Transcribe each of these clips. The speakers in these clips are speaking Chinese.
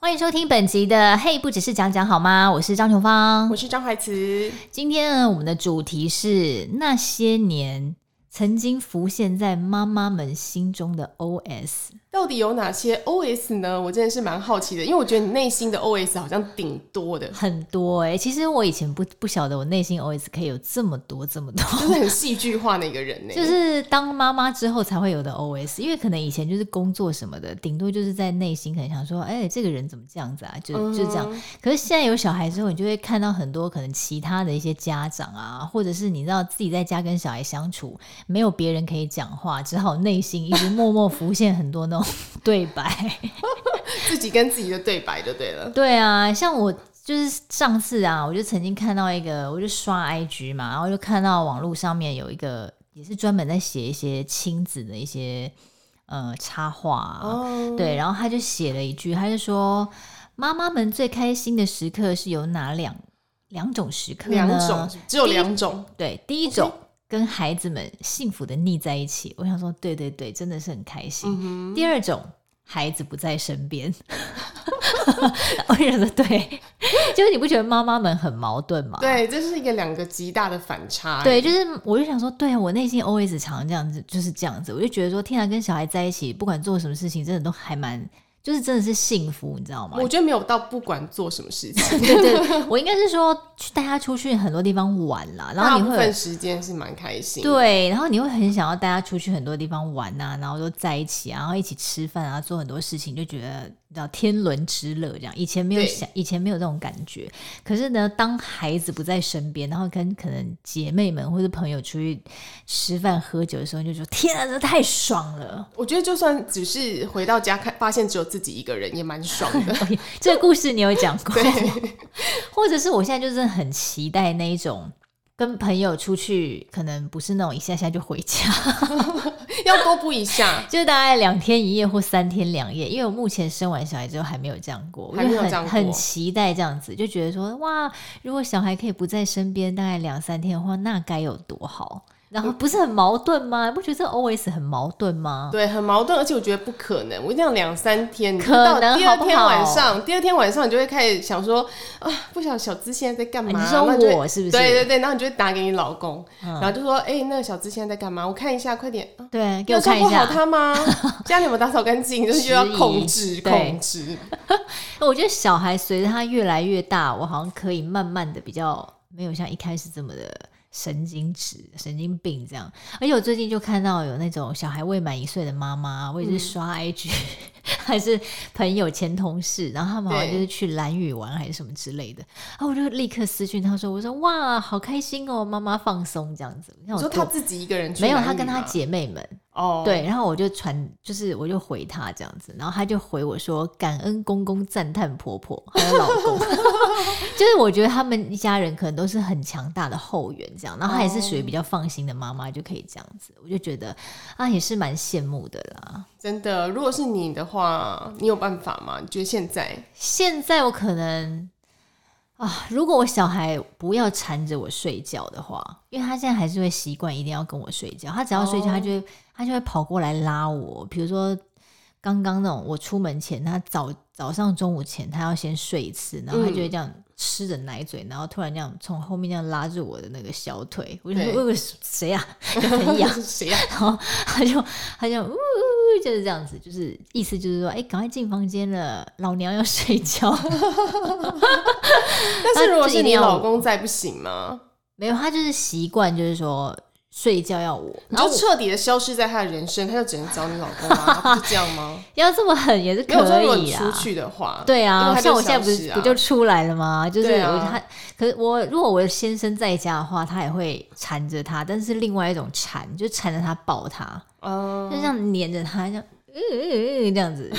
欢迎收听本集的嘿，不只是讲讲好吗？我是张琼芳，我是张怀慈。今天呢，我们的主题是那些年曾经浮现在妈妈们心中的 OS。到底有哪些 OS 呢？我真的是蛮好奇的，因为我觉得你内心的 OS 好像顶多的很多哎、欸。其实我以前不不晓得我内心 OS 可以有这么多这么多，就是很戏剧化的一个人呢、欸。就是当妈妈之后才会有的 OS，因为可能以前就是工作什么的，顶多就是在内心可能想说，哎、欸，这个人怎么这样子啊？就就这样、嗯。可是现在有小孩之后，你就会看到很多可能其他的一些家长啊，或者是你知道自己在家跟小孩相处，没有别人可以讲话，只好内心一直默默浮现很多那种。对白，自己跟自己的对白就对了。对啊，像我就是上次啊，我就曾经看到一个，我就刷 IG 嘛，然后就看到网络上面有一个，也是专门在写一些亲子的一些呃插画啊。哦。对，然后他就写了一句，他就说：“妈妈们最开心的时刻是有哪两两种时刻呢？两种，只有两种。对，第一种。Okay. 跟孩子们幸福的腻在一起，我想说，对对对，真的是很开心。嗯、第二种，孩子不在身边，我想说，对，就是你不觉得妈妈们很矛盾吗？对，这是一个两个极大的反差。对，就是我就想说，对我内心 always 常这样子，就是这样子，我就觉得说，天啊，跟小孩在一起，不管做什么事情，真的都还蛮。就是真的是幸福，你知道吗？我觉得没有到不管做什么事情，对，对对，我应该是说去带他出去很多地方玩啦，然后你会大部分时间是蛮开心，对，然后你会很想要带他出去很多地方玩呐、啊，然后都在一起啊，然后一起吃饭啊，做很多事情，就觉得。叫天伦之乐，这样以前没有想，以前没有这种感觉。可是呢，当孩子不在身边，然后跟可能姐妹们或者朋友出去吃饭喝酒的时候，就说：“天啊，这太爽了！”我觉得就算只是回到家看，发现只有自己一个人，也蛮爽的。这个故事你有讲过，或者是我现在就是很期待那一种。跟朋友出去，可能不是那种一下下就回家，要多不一下，就大概两天一夜或三天两夜。因为我目前生完小孩之后还没有这样过，还没有这样过，我就很很期待这样子，就觉得说哇，如果小孩可以不在身边，大概两三天的话，那该有多好。然后不是很矛盾吗？不觉得这 OS 很矛盾吗？对，很矛盾，而且我觉得不可能。我一定要两三天，可能到第二天晚上好好，第二天晚上你就会开始想说啊，不晓得小资现在在干嘛？你说我是不是？对对对，然后你就会打给你老公，嗯、然后就说：“哎、欸，那个小资现在在干嘛？我看一下，快点。啊”对，给我看一下。有照顾好他吗？家里有没有打扫干净？就是又要控制控制。我觉得小孩随着他越来越大，我好像可以慢慢的比较没有像一开始这么的。神经质、神经病这样，而且我最近就看到有那种小孩未满一岁的妈妈，我也是刷 IG，、嗯、还是朋友前同事，然后他们好像就是去蓝屿玩还是什么之类的，然后我就立刻私讯他说：“我说哇，好开心哦，妈妈放松这样子。”你说他自己一个人去，没有，他跟他姐妹们。哦、oh.，对，然后我就传，就是我就回他这样子，然后他就回我说：“感恩公公，赞叹婆婆，还有老公。” 就是我觉得他们一家人可能都是很强大的后援，这样，然后他也是属于比较放心的妈妈，就可以这样子。我就觉得啊，也是蛮羡慕的啦。真的，如果是你的话，你有办法吗？你觉得现在？现在我可能。啊，如果我小孩不要缠着我睡觉的话，因为他现在还是会习惯一定要跟我睡觉。他只要睡觉，他就会、oh. 他就会跑过来拉我。比如说刚刚那种，我出门前，他早早上、中午前，他要先睡一次，然后他就会这样吃着奶嘴，然后突然这样从后面这样拉住我的那个小腿。我就说：“喂，谁呀？就很痒，谁呀？” 然后他就他就呜。就是这样子，就是意思就是说，哎、欸，赶快进房间了，老娘要睡觉。但是如果是你老公在，不行吗？没有，他就是习惯，就是说睡觉要我，然后彻底的消失在他的人生，他就只能找你老公啊？不是这样吗？要这么狠也是可以啊。出去的话，对啊，像我现在不是不就出来了吗？就是我他，可是我如果我的先生在家的话，他也会缠着他，但是另外一种缠，就缠着他抱他。哦、uh，就这样黏着他，这样，嗯嗯嗯，这样子。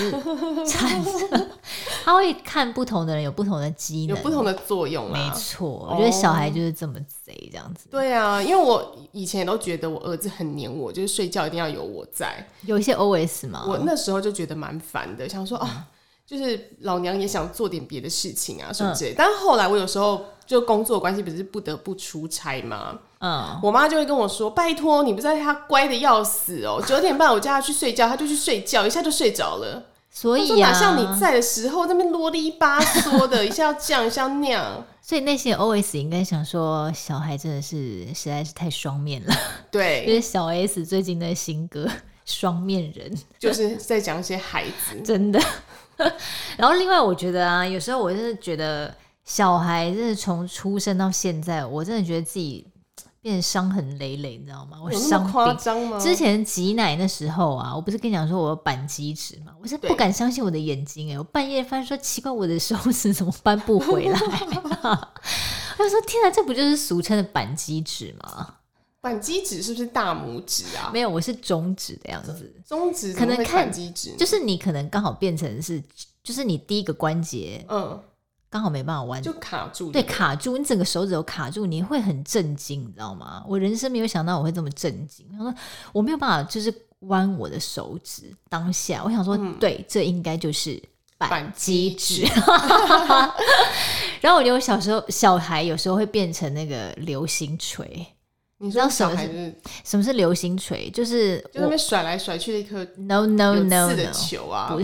他会看不同的人有不同的机能，有不同的作用。没错，我觉得小孩就是这么贼，这样子。对啊，因为我以前也都觉得我儿子很黏我，就是睡觉一定要有我在。有一些 OS 嘛，我那时候就觉得蛮烦的，想说啊、嗯，就是老娘也想做点别的事情啊，什么之类。但是后来我有时候就工作关系，不是不得不出差吗？嗯，我妈就会跟我说：“拜托，你不知道他乖的要死哦，九点半我叫他去睡觉，他就去睡觉，一下就睡着了。”所以啊，像你在的时候那边啰里吧嗦的，一下要这样，一下要那样。所以内心的 OS 应该想说，小孩真的是实在是太双面了。对，因为小 S 最近的新歌。双面人就是在讲一些孩子，真的。然后另外，我觉得啊，有时候我真的觉得小孩，真的从出生到现在，我真的觉得自己变得伤痕累累，你知道吗？我伤夸张吗？之前挤奶的时候啊，我不是跟你讲说我有扳机指吗？我是不敢相信我的眼睛哎、欸！我半夜发现说奇怪，我的手指怎么扳不回来？我说天啊，这不就是俗称的扳机指吗？扳机指是不是大拇指啊？没有，我是中指的样子。中指可能会扳机指，就是你可能刚好变成是，就是你第一个关节，嗯，刚好没办法弯，就卡住。对，卡住，你整个手指都卡住，你会很震惊，你知道吗？我人生没有想到我会这么震惊。他说我没有办法，就是弯我的手指。当下我想说，嗯、对，这应该就是扳机指。然后我觉得我小时候小孩有时候会变成那个流星锤。你知道什么是什么是流星锤？就是就那边甩来甩去的一颗 no no no 的球啊！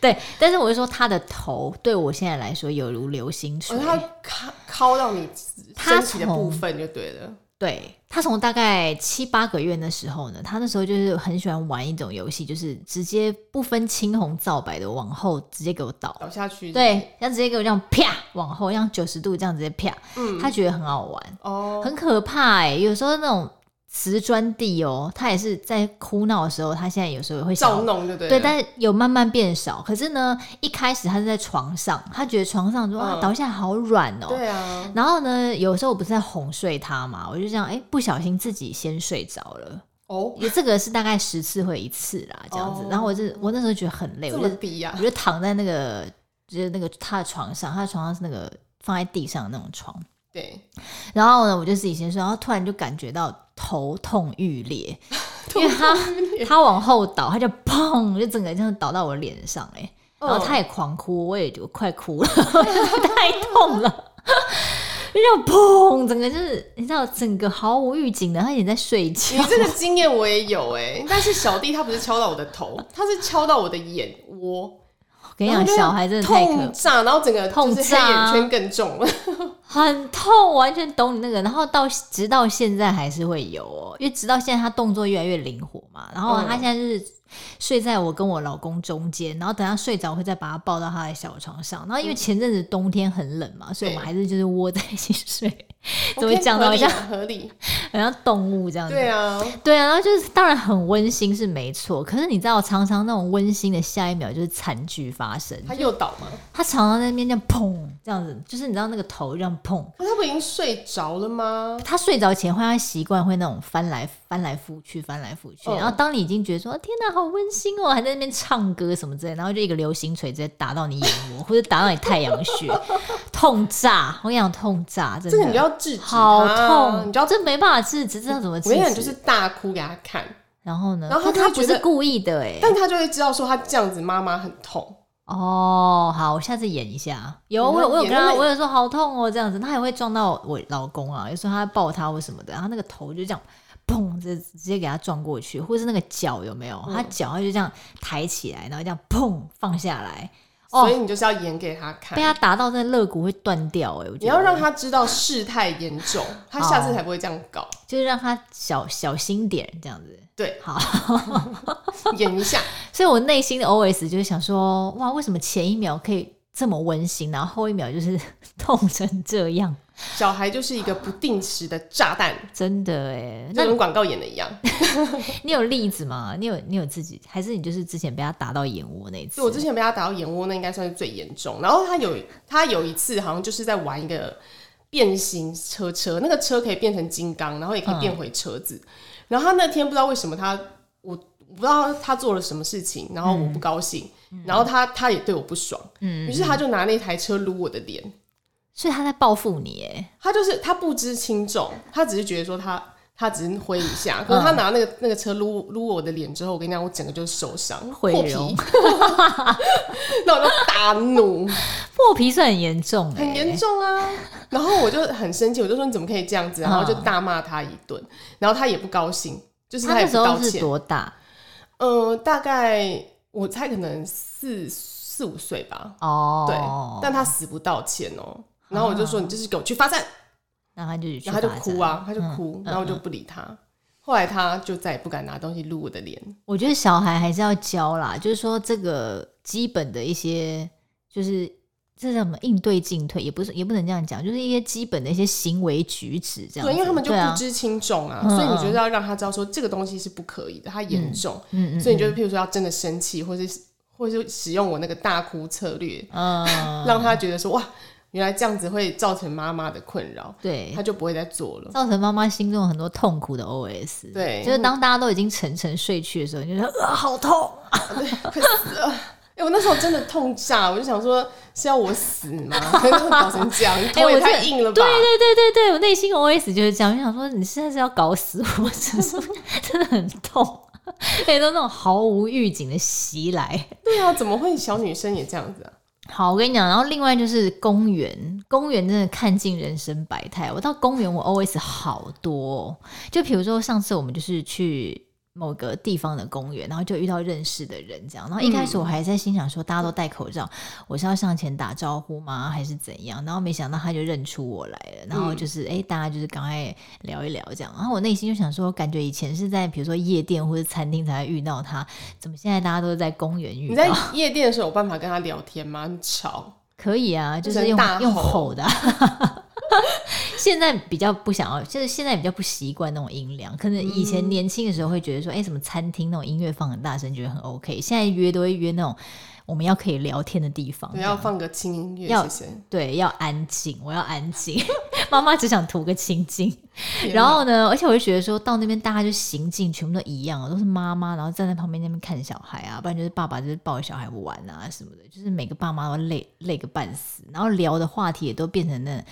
对，但是我是说他的头对我现在来说有如流星锤，他敲敲到你身体的部分就对了。对，他从大概七八个月的时候呢，他那时候就是很喜欢玩一种游戏，就是直接不分青红皂白的往后直接给我倒倒下去，对，像直接给我这样啪往后，像九十度这样直接啪，嗯，他觉得很好玩哦，很可怕哎、欸，有时候那种。瓷砖地哦，他也是在哭闹的时候，他现在有时候会对不对？对，但是有慢慢变少。可是呢，一开始他是在床上，他觉得床上说、嗯、啊倒下来好软哦。对啊。然后呢，有时候我不是在哄睡他嘛，我就这样哎，不小心自己先睡着了。哦。也这个是大概十次会一次啦，这样子。哦、然后我就我那时候觉得很累，我就躺在那个就是那个他的床上，他的床上是那个放在地上的那种床。对，然后呢，我就自己先睡，然后突然就感觉到头痛欲裂，因为他他往后倒，他就砰，就整个这样倒到我脸上，哎，然后他也狂哭，我也就快哭了，太痛了，就砰，整个就是你知道，整个毫无预警的，他也在睡觉。你这个经验我也有哎，但是小弟他不是敲到我的头，他是敲到我的眼窝。我跟你讲，小孩真的太可痛炸，然后整个痛炸，眼圈更重了，很痛，完全懂你那个。然后到直到现在还是会有哦，因为直到现在他动作越来越灵活嘛。然后他现在就是睡在我跟我老公中间，然后等他睡着，我会再把他抱到他的小床上。然后因为前阵子冬天很冷嘛，所以我们还是就是窝在一起睡。怎么讲到？好像合理，好像动物这样子。对啊，对啊，然后就是当然很温馨是没错，可是你知道常常那种温馨的下一秒就是惨剧发生。他又倒吗？他常常在那边这样砰这样子，就是你知道那个头这样砰。那他不已经睡着了吗？他睡着前会他习惯会那种翻来翻来覆去翻来覆去，然后当你已经觉得说天哪好温馨哦，还在那边唱歌什么之类，然后就一个流星锤直接打到你眼窝 或者打到你太阳穴，痛炸！我跟你讲痛炸，真的。这个你要制止，好痛！你知道这没办法制止，知道怎么制止？我跟你讲，就是大哭给他看，然后呢？然后他他不是故意的哎，但他就会知道说他这样子妈妈很痛哦。好，我下次演一下。有我有我有跟他，我有说好痛哦，这样子，他也会撞到我老公啊。有时候他抱他或什么的，然后那个头就这样砰，就直接给他撞过去，或是那个脚有没有？他脚他就这样抬起来，然后这样砰放下来。所以你就是要演给他看，被他打到，那肋骨会断掉哎！你要让他知道事态严重，他下次才不会这样搞。就是让他小小心点，这样子。对，好，演一下。所以我内心的 OS 就是想说，哇，为什么前一秒可以这么温馨，然后后一秒就是 痛成这样？小孩就是一个不定时的炸弹，真的哎，那跟广告演的一样。你有例子吗？你有你有自己，还是你就是之前被他打到眼窝那一次？我之前被他打到眼窝，那应该算是最严重。然后他有他有一次好像就是在玩一个变形车车，那个车可以变成金刚，然后也可以变回车子。嗯、然后他那天不知道为什么他我我不知道他做了什么事情，然后我不高兴，嗯、然后他他也对我不爽，嗯，于是他就拿那台车撸我的脸。所以他在报复你，哎，他就是他不知轻重，他只是觉得说他他只是挥一下，可是他拿那个那个车撸撸我的脸之后，我跟你讲，我整个就是受伤，破皮，那我就大怒，破皮是很严重，很严重啊！然后我就很生气，我就说你怎么可以这样子，然后就大骂他一顿，然后他也不高兴，就是他也不道歉。多大？嗯，大概。我猜可能四四五岁吧。哦，对，但他死不道歉哦。然后我就说：“你就是给我去发散。”然后他就然后他就哭啊，他就哭，然后我就不理他。后来他就再也不敢拿东西撸我的脸。我觉得小孩还是要教啦，就是说这个基本的一些，就是这叫什么应对进退，也不是也不能这样讲，就是一些基本的一些行为举止这样。对，因为他们就不知轻重啊，所以你觉得要让他知道说这个东西是不可以的，他严重。嗯嗯。所以你觉得，譬如说要真的生气，或是或是使用我那个大哭策略，嗯，让他觉得说哇。原来这样子会造成妈妈的困扰，对，她就不会再做了，造成妈妈心中很多痛苦的 OS。对，就是当大家都已经沉沉睡去的时候，你就说 啊，好痛，啊、对，快死了！哎、欸，我那时候真的痛炸，我就想说是要我死吗？搞成这样，头也太硬了吧？欸、对对对对对，我内心 OS 就是这样，我想说你现在是要搞死我，是说 真的很痛，而且都那种毫无预警的袭来。对啊，怎么会小女生也这样子啊？好，我跟你讲，然后另外就是公园，公园真的看尽人生百态。我到公园，我 always 好多，就比如说上次我们就是去。某个地方的公园，然后就遇到认识的人，这样。然后一开始我还在心想说，大家都戴口罩，我是要上前打招呼吗，还是怎样？然后没想到他就认出我来了，然后就是哎、嗯欸，大家就是赶快聊一聊这样。然后我内心就想说，感觉以前是在比如说夜店或者餐厅才会遇到他，怎么现在大家都是在公园遇到？你在夜店的时候有办法跟他聊天吗？很吵？可以啊，就是用用吼的。现在比较不想要，就是现在比较不习惯那种音量。可能以前年轻的时候会觉得说，哎、什么餐厅那种音乐放很大声，觉得很 OK。现在约都会约那种我们要可以聊天的地方，要放个轻音乐，要对，要安静，我要安静。妈妈只想图个清静。然后呢，而且我就觉得说到那边大家就行径全部都一样，都是妈妈，然后站在旁边那边看小孩啊，不然就是爸爸就是抱着小孩玩啊什么的，就是每个爸妈都累累个半死，然后聊的话题也都变成那。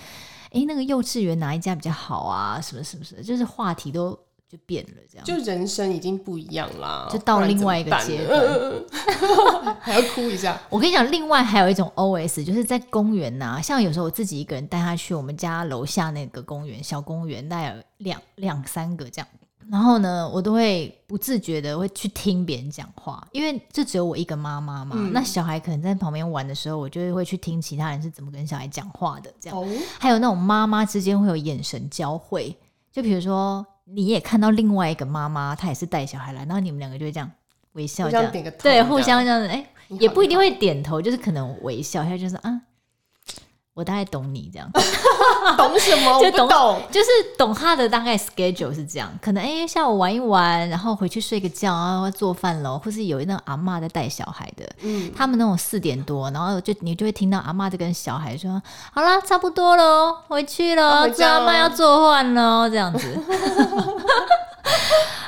哎，那个幼稚园哪一家比较好啊？什么什么什么，就是话题都就变了，这样。就人生已经不一样啦，就到另外一个阶段，还要哭一下。我跟你讲，另外还有一种 OS，就是在公园呐、啊，像有时候我自己一个人带他去我们家楼下那个公园，小公园，大概有两两三个这样。然后呢，我都会不自觉的会去听别人讲话，因为就只有我一个妈妈嘛。嗯、那小孩可能在旁边玩的时候，我就会去听其他人是怎么跟小孩讲话的。这样，哦、还有那种妈妈之间会有眼神交汇，就比如说你也看到另外一个妈妈，她也是带小孩来，然后你们两个就会这样微笑这样，这样对，互相这样子，哎，也不一定会点头，就是可能微笑一下，就是啊。我大概懂你这样，懂什么？就懂，懂就是懂他的大概 schedule 是这样。可能哎、欸，下午玩一玩，然后回去睡个觉，然后做饭喽。或是有那种阿嬷在带小孩的，嗯，他们那种四点多，然后就你就会听到阿嬷在跟小孩说：“好啦，差不多喽，回去喽，这阿妈要做饭喽。”这样子。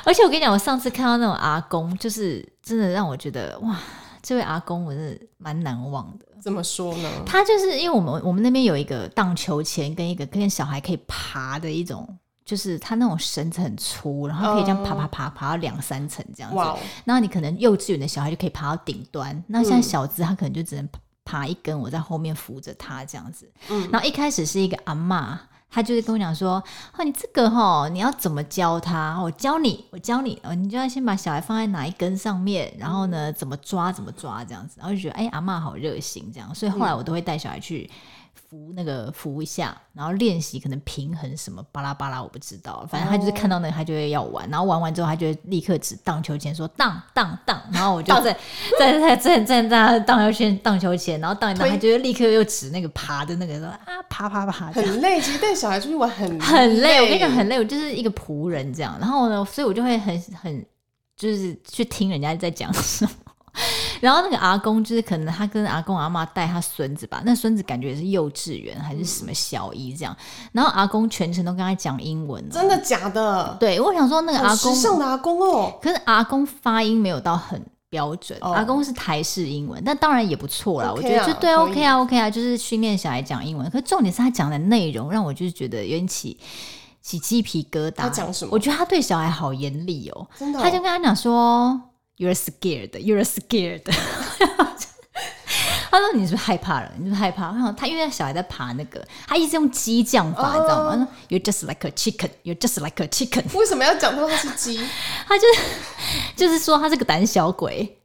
而且我跟你讲，我上次看到那种阿公，就是真的让我觉得哇，这位阿公我是蛮难忘的。怎么说呢？他就是因为我们我们那边有一个荡秋千，跟一个跟小孩可以爬的一种，就是他那种绳子很粗，然后可以这样爬爬爬爬到两三层这样子。哇然后你可能幼稚园的小孩就可以爬到顶端，那像小资他可能就只能爬一根，我在后面扶着他这样子。嗯，然后一开始是一个阿嬷。他就是跟我讲说：“哦，你这个齁，你要怎么教他？我教你，我教你。哦，你就要先把小孩放在哪一根上面，然后呢，怎么抓，怎么抓这样子。然后就觉得，哎，阿嬷好热心这样。所以后来我都会带小孩去。”扶那个扶一下，然后练习可能平衡什么巴拉巴拉，我不知道。反正他就是看到那个，他就会要玩，然后玩完之后，他就会立刻指荡秋千说荡荡荡，然后我就在在在在在在荡秋千荡秋千，然后荡一荡，他就会立刻又指那个爬的那个说啊爬爬爬，很累。其实带小孩出去玩很很累，我跟你讲很累，我就是一个仆人这样。然后呢，所以我就会很很就是去听人家在讲什么。然后那个阿公就是可能他跟阿公阿妈带他孙子吧，那孙子感觉也是幼稚园还是什么小一这样。然后阿公全程都跟他讲英文。真的假的？对，我想说那个阿公，时尚的阿公哦。可是阿公发音没有到很标准，哦、阿公是台式英文，但当然也不错啦。Okay 啊、我觉得就对，OK 啊，OK 啊，就是训练小孩讲英文。可是重点是他讲的内容让我就是觉得有点起起鸡皮疙瘩。他讲什么？我觉得他对小孩好严厉哦。真的、哦？他就跟他讲说。You're scared. You're scared. 他说：“你是不是害怕了？你是不是害怕？”他因为小孩在爬那个，他一直用激将法，你知道吗？他说：“You're just like a chicken. You're just like a chicken.” 为什么要讲说他是鸡？他就是就是说他是个胆小鬼。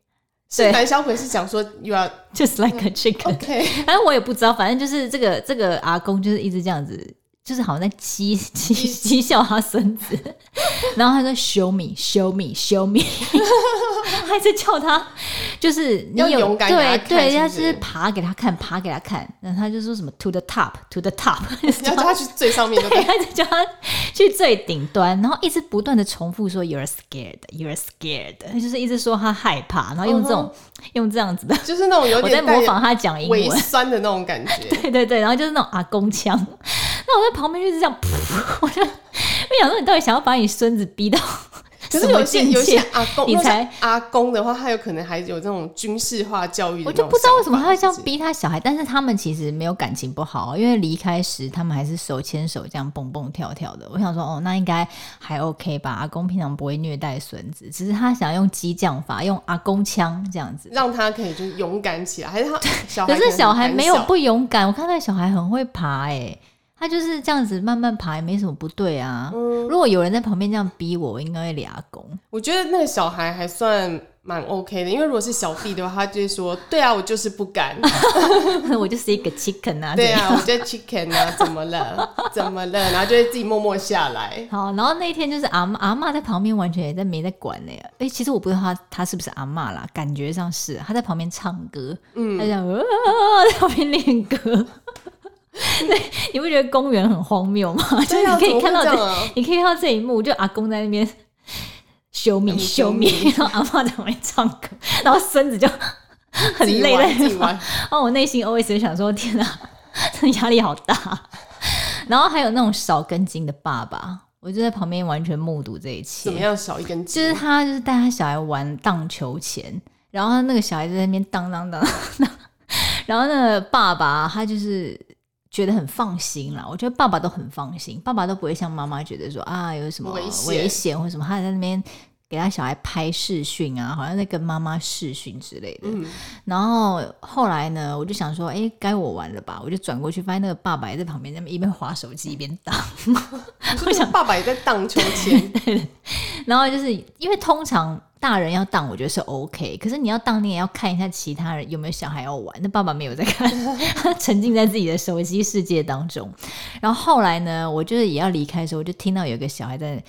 是胆小鬼是讲说 you are just like a chicken。OK，反正我也不知道，反正就是这个这个阿公就是一直这样子。就是好像在讥讥讥笑他孙子，然后他说 show me show me show me，还在叫他，就是你有要勇敢对对，他是爬给他看，爬给他看，然后他就说什么 to the top to the top，你要叫他去最上面对，对，他就叫他去最顶端，然后一直不断的重复说 you're scared you're scared，他就是一直说他害怕，然后用这种、uh -huh. 用这样子的，就是那种有点我在模仿他讲英文，酸的那种感觉，对对对，然后就是那种阿公腔。那我在旁边就是这样，我就我想说，你到底想要把你孙子逼到？可是有些有些阿公，你才阿公的话，他有可能还有这种军事化教育。我就不知道为什么他会这样逼他小孩，但是他们其实没有感情不好，因为离开时他们还是手牵手这样蹦蹦跳跳的。我想说，哦，那应该还 OK 吧？阿公平常不会虐待孙子，只是他想要用激将法，用阿公腔这样子，让他可以就是勇敢起来。还是他小孩可，可是小孩没有不勇敢，我看那小孩很会爬，欸，哎。他就是这样子慢慢爬，也没什么不对啊。嗯、如果有人在旁边这样逼我，我应该会俩攻。我觉得那个小孩还算蛮 OK 的，因为如果是小弟的话，他就会说：“对啊，我就是不敢，我就是一个 chicken 啊。”对啊，我觉得 chicken 啊，怎么了？怎么了？然后就会自己默默下来。好，然后那一天就是阿嬷阿妈在旁边，完全也在没在管呢。哎，其实我不知道他他是不是阿嬷啦，感觉上是他在旁边唱歌，嗯，他在旁边练歌。对，你不觉得公园很荒谬吗？啊、就是你可以看到这，啊、你可以看到这一幕，就阿公在那边修米修米，然后阿妈在旁边唱歌，然后孙子就 很累在那边玩。然后我内心 always 就想说：天哪，这压力好大。然后还有那种少根筋的爸爸，我就在旁边完全目睹这一切。怎么样少一根筋？就是他就是带他小孩玩荡秋千，然后那个小孩在那边荡荡荡，然后那个爸爸他就是。觉得很放心啦，我觉得爸爸都很放心，爸爸都不会像妈妈觉得说啊有什么危险或什么，他在那边给他小孩拍视讯啊，好像在跟妈妈视讯之类的。嗯。然后后来呢，我就想说，哎，该我玩了吧？我就转过去，发现那个爸爸也在旁边，那么一边滑手机一边荡。我 想爸爸也在荡秋千。然后就是因为通常。大人要当，我觉得是 OK。可是你要当，你也要看一下其他人有没有小孩要玩。那爸爸没有在看，他沉浸在自己的手机世界当中。然后后来呢，我就是也要离开的时候，我就听到有一个小孩在啊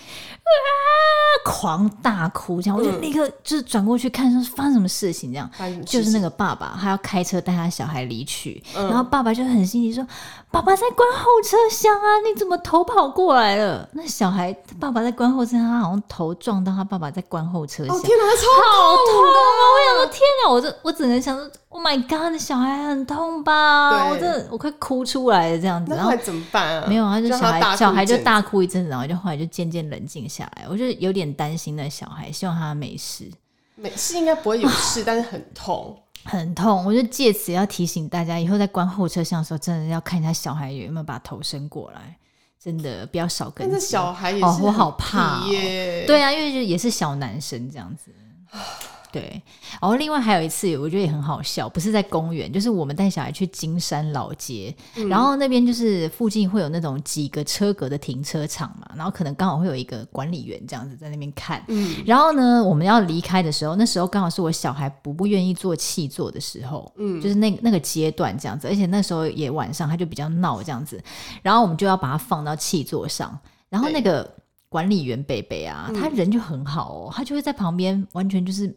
狂大哭，这样我就立刻就是转过去看，说发生什么事情？这样就是那个爸爸，他要开车带他小孩离去，嗯、然后爸爸就很心急说：“爸爸在关后车厢啊，你怎么头跑过来了？”那小孩爸爸在关后车厢，他好像头撞到他爸爸在关后车厢。天哪，超痛啊！我想说，天哪，我这我只能想说，Oh my God，那小孩很痛吧？我真的我快哭出来了，这样子。然后怎么办啊？没有啊，就小孩小孩就大哭一阵子，然后就后来就渐渐冷静下来。我就有点担心那小孩，希望他没事。没事应该不会有事，但是很痛，很痛。我就借此要提醒大家，以后在关后车厢的时候，真的要看一下小孩有没有把头伸过来。真的不要少跟。但是小孩也是哦，我好怕耶。对啊，因为就也是小男生这样子。对，然后另外还有一次，我觉得也很好笑，不是在公园，就是我们带小孩去金山老街，嗯、然后那边就是附近会有那种几个车格的停车场嘛，然后可能刚好会有一个管理员这样子在那边看，嗯，然后呢，我们要离开的时候，那时候刚好是我小孩不不愿意坐气座的时候，嗯，就是那那个阶段这样子，而且那时候也晚上，他就比较闹这样子，然后我们就要把他放到气座上，然后那个管理员贝贝啊，他人就很好哦，他就会在旁边完全就是。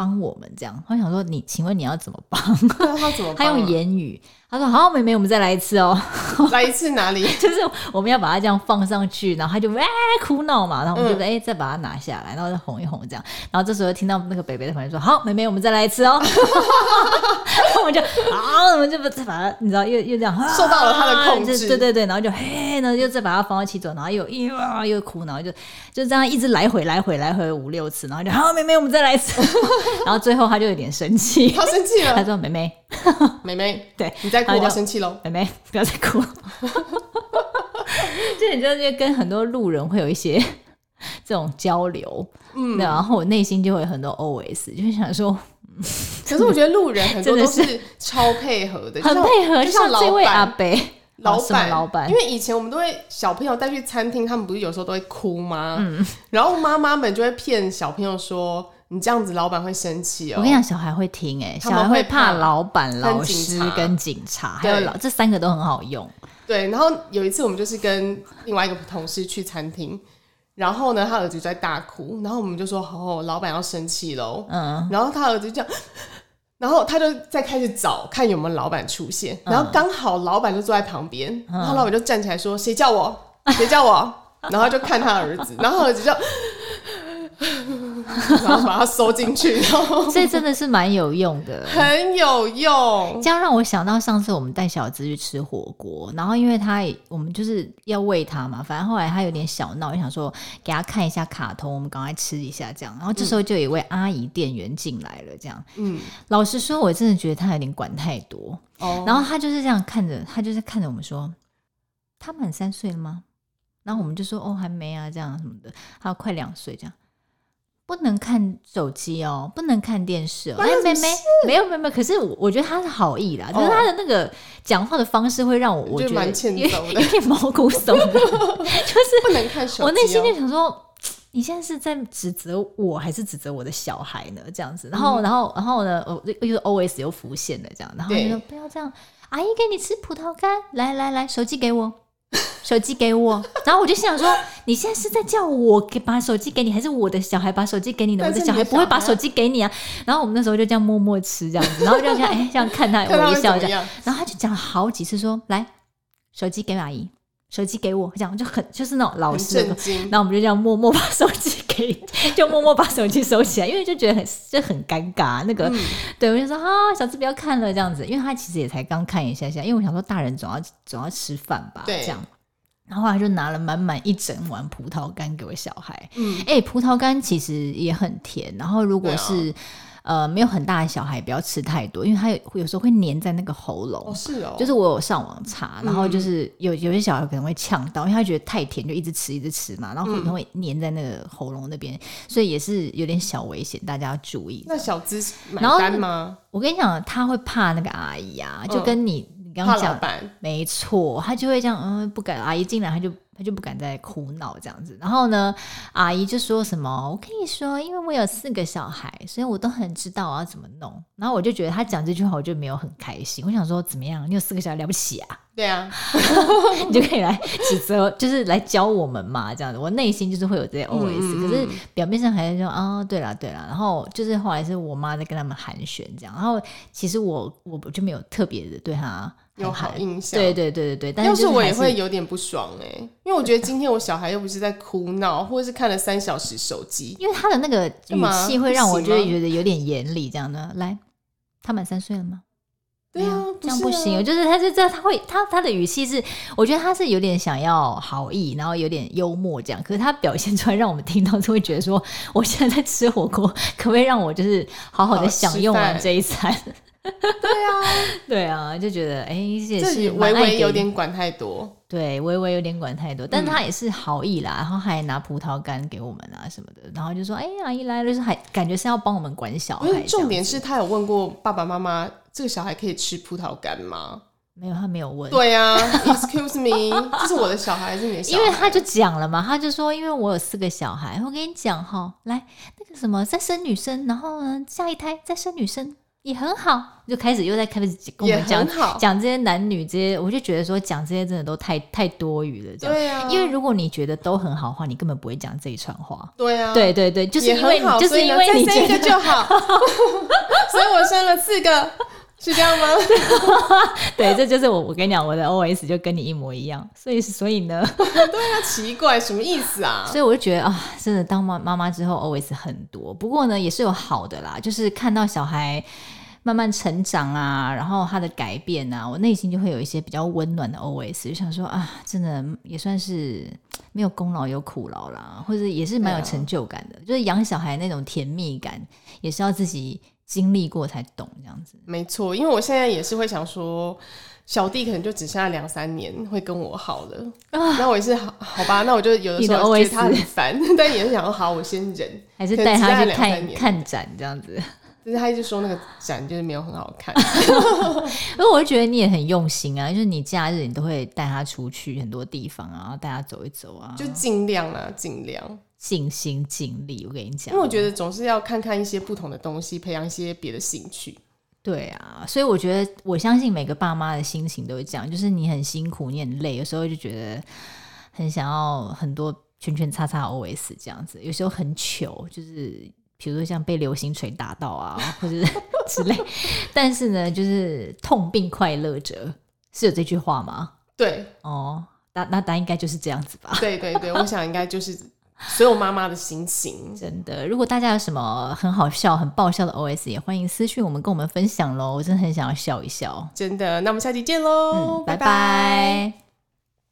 帮我们这样，他想说你，请问你要怎么帮？他怎么？他用言语。他说：“好，妹妹，我们再来一次哦。来一次哪里？就是我们要把它这样放上去，然后他就哇哭闹嘛，然后我们就哎、嗯、再把它拿下来，然后再哄一哄这样。然后这时候听到那个北北的朋友说：好，妹妹，我们再来一次哦。然 后我们就啊，我们就再把它，你知道又又这样受到了他的控制，对对对，然后就嘿，然后又再把它放到汽座，然后又又又哭，然后就就这样一直来回来回来回五六次，然后就好，妹妹，我们再来一次。然后最后他就有点生气，他生气了，他说：妹妹。”妹妹，对，你在哭，我要生气喽！妹妹，不要再哭。就你就是跟很多路人会有一些 这种交流，嗯，然后我内心就会有很多 OS，就是想说，可是我觉得路人很多都是超配合的，很配合，就像这位阿伯，老板，老板。因为以前我们都会小朋友带去餐厅，他们不是有时候都会哭吗？嗯，然后妈妈们就会骗小朋友说。你这样子老板会生气哦。我跟你讲，小孩会听哎、欸，小孩会怕老板、老师跟警察，还有老这三个都很好用。对，然后有一次我们就是跟另外一个同事去餐厅，然后呢，他儿子在大哭，然后我们就说：“哦，老板要生气喽。”嗯，然后他儿子就这样。然后他就再开始找看有没有老板出现，然后刚好老板就坐在旁边，嗯、然后老板就站起来说：“谁叫我？谁叫我？” 然后就看他儿子，然后儿子就。然后把它收进去，然后 这真的是蛮有用的，很有用。这样让我想到上次我们带小资去吃火锅，然后因为他我们就是要喂他嘛，反正后来他有点小闹，就想说给他看一下卡通，我们赶快吃一下这样。然后这时候就有一位阿姨店员进来了，这样。嗯，老实说，我真的觉得他有点管太多。哦，然后他就是这样看着，他就是看着我们说：“他满三岁了吗？”然后我们就说：“哦，还没啊，这样什么的。”他快两岁这样。不能看手机哦，不能看电视哦。哎，妹妹，没有没有没有。可是我我觉得他是好意啦，就是他的那个讲话的方式会让我我觉得有点毛骨悚然。就是不能看手机。我内心就想说，你现在是在指责我还是指责我的小孩呢？这样子，然后然后然后呢，又又 OS 又浮现了这样，然后就说不要这样，阿姨给你吃葡萄干，来来来，手机给我。手机给我，然后我就心想说，你现在是在叫我给把手机给你，还是我的小孩把手机给你呢？我的小孩不会把手机给你啊。然后我们那时候就这样默默吃这样子，然后就这样哎，这样看他微笑这样，然后他就讲了好几次说，来，手机给阿姨，手机给我，这样就很就是那种老实的。然后我们就这样默默把手机给，就默默把手机收起来，因为就觉得很就很尴尬。那个，嗯、对，我就说啊，小智不要看了这样子，因为他其实也才刚看一下下，因为我想说大人总要总要吃饭吧，对这样。然后他就拿了满满一整碗葡萄干给我小孩。嗯，哎、欸，葡萄干其实也很甜。然后如果是、啊、呃没有很大的小孩，不要吃太多，因为它有有时候会粘在那个喉咙。哦，是哦。就是我有上网查，然后就是有有些小孩可能会呛到，因为他觉得太甜，就一直吃一直吃嘛，然后可能会粘在那个喉咙那边，嗯、所以也是有点小危险，大家要注意。那小资买单吗？我跟你讲，他会怕那个阿姨啊，就跟你。嗯你刚刚讲没错，他就会这样，嗯，不敢。阿姨进来，他就他就不敢再哭闹这样子。然后呢，阿姨就说什么：“我跟你说，因为我有四个小孩，所以我都很知道我要怎么弄。”然后我就觉得他讲这句话，我就没有很开心。我想说，怎么样？你有四个小孩了不起啊？对啊，你就可以来指责，就是来教我们嘛，这样子。我内心就是会有这些 OS，嗯，可是表面上还是说啊，哦，对了对了。然后就是后来是我妈在跟他们寒暄这样。然后其实我我就没有特别的对他。有好印象，对对对对对，但是，要是我也会有点不爽哎、欸，因为我觉得今天我小孩又不是在哭闹，或者是看了三小时手机，因为他的那个语气会让我觉得觉得有点严厉，这样的。来，他满三岁了吗？对啊，这样不行，就是他是这他会他他的语气是，我觉得他是有点想要好意，然后有点幽默这样，可是他表现出来让我们听到就会觉得说，我现在在吃火锅，可不可以让我就是好好的享用完这一餐？对啊，对啊，就觉得哎，也是微微有点管太多，对，微微有点管太多，但他也是好意啦，然后还拿葡萄干给我们啊什么的，然后就说哎，阿姨来了，就是还感觉是要帮我们管小孩。因为重点是他有问过爸爸妈妈，这个小孩可以吃葡萄干吗？没有，他没有问。对啊，Excuse me，这是我的小孩，是你的小孩？因为他就讲了嘛，他就说，因为我有四个小孩，我跟你讲哈，来那个什么再生女生，然后呢下一胎再生女生。也很好，就开始又在开始跟我们讲讲这些男女这些，我就觉得说讲这些真的都太太多余了，这样。对啊，因为如果你觉得都很好的话，你根本不会讲这一串话。对啊，对对对，就是因为就是因为你觉得就好，所以我生了四个，是这样吗？对，这就是我我跟你讲，我的 OS 就跟你一模一样，所以所以呢，对啊，奇怪，什么意思啊？所以我就觉得啊，真的当妈妈妈之后 OS 很多，不过呢也是有好的啦，就是看到小孩。慢慢成长啊，然后他的改变啊，我内心就会有一些比较温暖的 OS，就想说啊，真的也算是没有功劳有苦劳啦，或者也是蛮有成就感的。啊、就是养小孩那种甜蜜感，也是要自己经历过才懂这样子。没错，因为我现在也是会想说，小弟可能就只剩下两三年会跟我好了，啊、那我也是好好吧，那我就有的时候觉得他很烦，但也是想说好，我先忍，还是带他去看看展这样子。就是他一直说那个展就是没有很好看，因为我就觉得你也很用心啊，就是你假日你都会带他出去很多地方啊，带他走一走啊，就尽量啊，尽量。尽心尽力。我跟你讲，因为我觉得总是要看看一些不同的东西，培养一些别的兴趣。对啊，所以我觉得我相信每个爸妈的心情都会这样，就是你很辛苦，你很累，有时候就觉得很想要很多圈圈叉叉 OS 这样子，有时候很糗，就是比如说像被流星锤打到啊，或者 之类。但是呢，就是痛并快乐着，是有这句话吗？对，哦，那那答应该就是这样子吧？对对对，我想应该就是。所有妈妈的心情，真的。如果大家有什么很好笑、很爆笑的 OS，也欢迎私讯我们，跟我们分享喽。我真的很想要笑一笑，真的。那我们下期见喽，嗯，拜拜。拜拜。